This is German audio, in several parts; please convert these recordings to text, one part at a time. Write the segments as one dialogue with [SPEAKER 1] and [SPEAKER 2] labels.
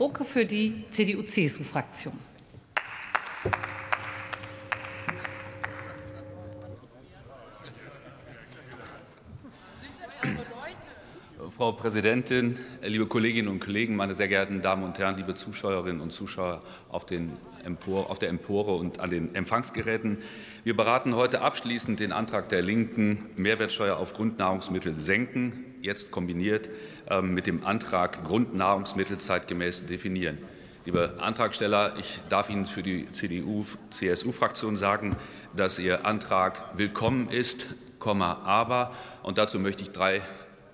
[SPEAKER 1] Brugge für die CDU-CSU-Fraktion.
[SPEAKER 2] Frau Präsidentin, liebe Kolleginnen und Kollegen, meine sehr geehrten Damen und Herren, liebe Zuschauerinnen und Zuschauer auf, Empor auf der Empore und an den Empfangsgeräten. Wir beraten heute abschließend den Antrag der Linken, Mehrwertsteuer auf Grundnahrungsmittel senken, jetzt kombiniert ähm, mit dem Antrag Grundnahrungsmittel zeitgemäß definieren. Liebe Antragsteller, ich darf Ihnen für die CDU-CSU-Fraktion sagen, dass Ihr Antrag willkommen ist, aber. Und dazu möchte ich drei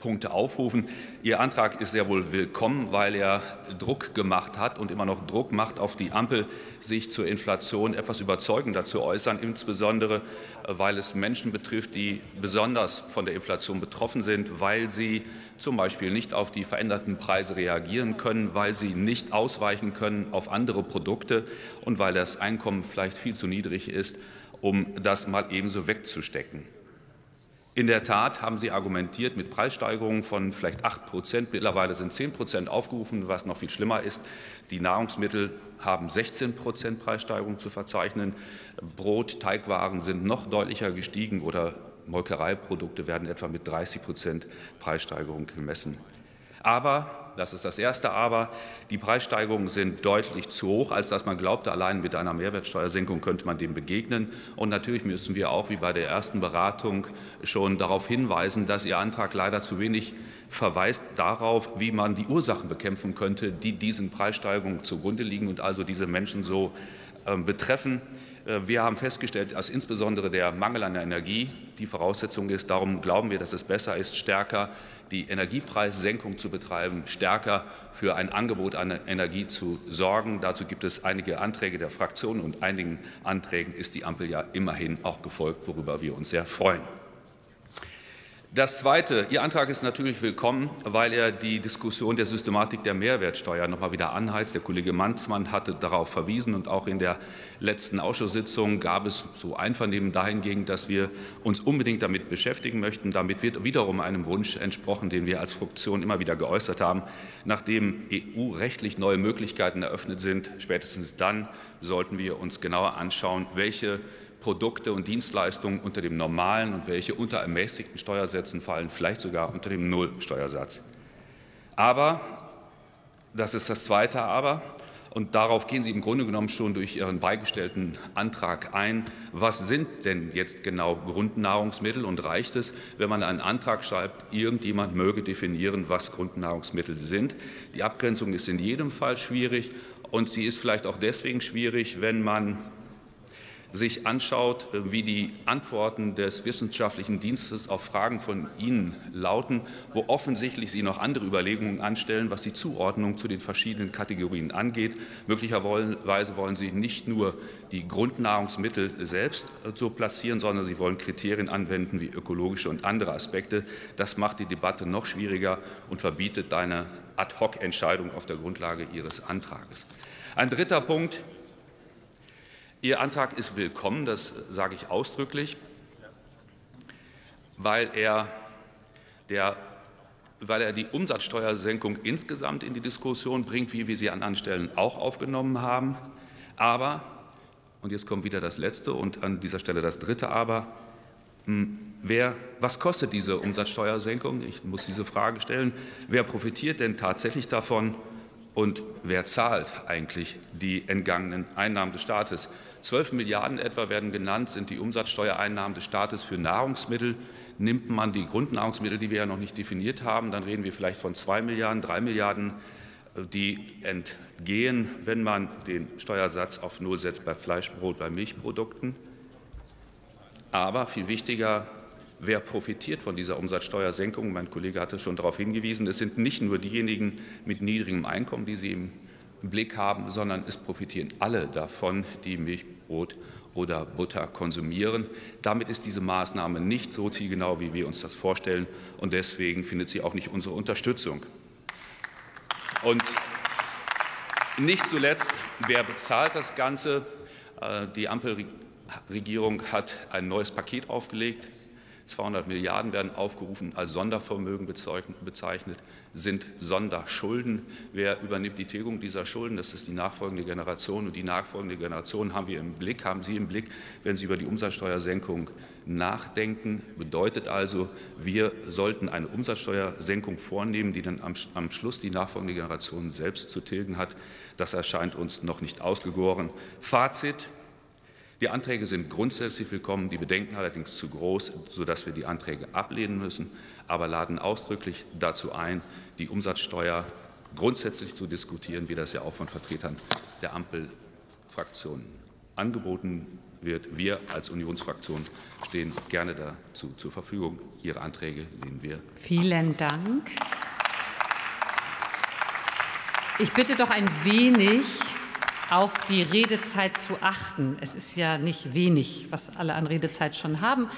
[SPEAKER 2] Punkte aufrufen. Ihr Antrag ist sehr wohl willkommen, weil er Druck gemacht hat und immer noch Druck macht auf die Ampel, sich zur Inflation etwas überzeugender zu äußern, insbesondere weil es Menschen betrifft, die besonders von der Inflation betroffen sind, weil sie zum Beispiel nicht auf die veränderten Preise reagieren können, weil sie nicht ausweichen können auf andere Produkte und weil das Einkommen vielleicht viel zu niedrig ist, um das mal ebenso wegzustecken. In der Tat haben Sie argumentiert mit Preissteigerungen von vielleicht 8 Prozent. Mittlerweile sind 10 Prozent aufgerufen, was noch viel schlimmer ist. Die Nahrungsmittel haben 16 Prozent Preissteigerung zu verzeichnen. Brot, Teigwaren sind noch deutlicher gestiegen oder Molkereiprodukte werden etwa mit 30 Prozent Preissteigerung gemessen. Aber das ist das erste Aber. Die Preissteigerungen sind deutlich zu hoch, als dass man glaubte, allein mit einer Mehrwertsteuersenkung könnte man dem begegnen. Und natürlich müssen wir auch, wie bei der ersten Beratung, schon darauf hinweisen, dass Ihr Antrag leider zu wenig verweist darauf, wie man die Ursachen bekämpfen könnte, die diesen Preissteigerungen zugrunde liegen und also diese Menschen so ähm, betreffen. Äh, wir haben festgestellt, dass insbesondere der Mangel an Energie die Voraussetzung ist. Darum glauben wir, dass es besser ist, stärker die Energiepreissenkung zu betreiben, stärker für ein Angebot an Energie zu sorgen. Dazu gibt es einige Anträge der Fraktionen und einigen Anträgen ist die Ampel ja immerhin auch gefolgt, worüber wir uns sehr freuen. Das Zweite, Ihr Antrag ist natürlich willkommen, weil er die Diskussion der Systematik der Mehrwertsteuer noch mal wieder anheizt. Der Kollege Manzmann hatte darauf verwiesen und auch in der letzten Ausschusssitzung gab es so Einvernehmen dahingehend, dass wir uns unbedingt damit beschäftigen möchten. Damit wird wiederum einem Wunsch entsprochen, den wir als Fraktion immer wieder geäußert haben. Nachdem EU-rechtlich neue Möglichkeiten eröffnet sind, spätestens dann sollten wir uns genauer anschauen, welche Produkte und Dienstleistungen unter dem normalen und welche unter ermäßigten Steuersätzen fallen, vielleicht sogar unter dem Nullsteuersatz. Aber, das ist das zweite Aber, und darauf gehen Sie im Grunde genommen schon durch Ihren beigestellten Antrag ein. Was sind denn jetzt genau Grundnahrungsmittel? Und reicht es, wenn man einen Antrag schreibt, irgendjemand möge definieren, was Grundnahrungsmittel sind? Die Abgrenzung ist in jedem Fall schwierig und sie ist vielleicht auch deswegen schwierig, wenn man sich anschaut, äh, wie die Antworten des wissenschaftlichen Dienstes auf Fragen von Ihnen lauten, wo offensichtlich Sie noch andere Überlegungen anstellen, was die Zuordnung zu den verschiedenen Kategorien angeht. Möglicherweise wollen Sie nicht nur die Grundnahrungsmittel selbst äh, so platzieren, sondern Sie wollen Kriterien anwenden wie ökologische und andere Aspekte. Das macht die Debatte noch schwieriger und verbietet eine Ad-hoc-Entscheidung auf der Grundlage Ihres Antrages. Ein dritter Punkt, Ihr Antrag ist willkommen, das sage ich ausdrücklich, weil er, der, weil er die Umsatzsteuersenkung insgesamt in die Diskussion bringt, wie wir sie an anderen Stellen auch aufgenommen haben. Aber, und jetzt kommt wieder das Letzte und an dieser Stelle das Dritte Aber, hm, Wer, was kostet diese Umsatzsteuersenkung? Ich muss diese Frage stellen. Wer profitiert denn tatsächlich davon und wer zahlt eigentlich die entgangenen Einnahmen des Staates? 12 Milliarden etwa werden genannt, sind die Umsatzsteuereinnahmen des Staates für Nahrungsmittel. Nimmt man die Grundnahrungsmittel, die wir ja noch nicht definiert haben, dann reden wir vielleicht von 2 Milliarden, 3 Milliarden, äh, die entgehen, wenn man den Steuersatz auf Null setzt bei Fleisch, Brot, bei Milchprodukten. Aber viel wichtiger, wer profitiert von dieser Umsatzsteuersenkung? Mein Kollege hatte schon darauf hingewiesen, es sind nicht nur diejenigen mit niedrigem Einkommen, die Sie im Blick haben, sondern es profitieren alle davon, die Milch, Brot oder Butter konsumieren. Damit ist diese Maßnahme nicht so zielgenau, wie wir uns das vorstellen, und deswegen findet sie auch nicht unsere Unterstützung. Und nicht zuletzt, wer bezahlt das Ganze? Äh, die Ampelregierung hat ein neues Paket aufgelegt. 200 Milliarden werden aufgerufen, als Sondervermögen bezeichnet, sind Sonderschulden. Wer übernimmt die Tilgung dieser Schulden? Das ist die nachfolgende Generation. Und die nachfolgende Generation haben wir im Blick, haben Sie im Blick, wenn Sie über die Umsatzsteuersenkung nachdenken. Bedeutet also, wir sollten eine Umsatzsteuersenkung vornehmen, die dann am, am Schluss die nachfolgende Generation selbst zu tilgen hat. Das erscheint uns noch nicht ausgegoren. Fazit. Die Anträge sind grundsätzlich willkommen, die Bedenken allerdings zu groß, sodass wir die Anträge ablehnen müssen, aber laden ausdrücklich dazu ein, die Umsatzsteuer grundsätzlich zu diskutieren, wie das ja auch von Vertretern der Ampelfraktionen angeboten wird. Wir als Unionsfraktion stehen gerne dazu zur Verfügung. Ihre Anträge lehnen wir.
[SPEAKER 1] Vielen Dank. Ich bitte doch ein wenig auf die Redezeit zu achten. Es ist ja nicht wenig, was alle an Redezeit schon haben.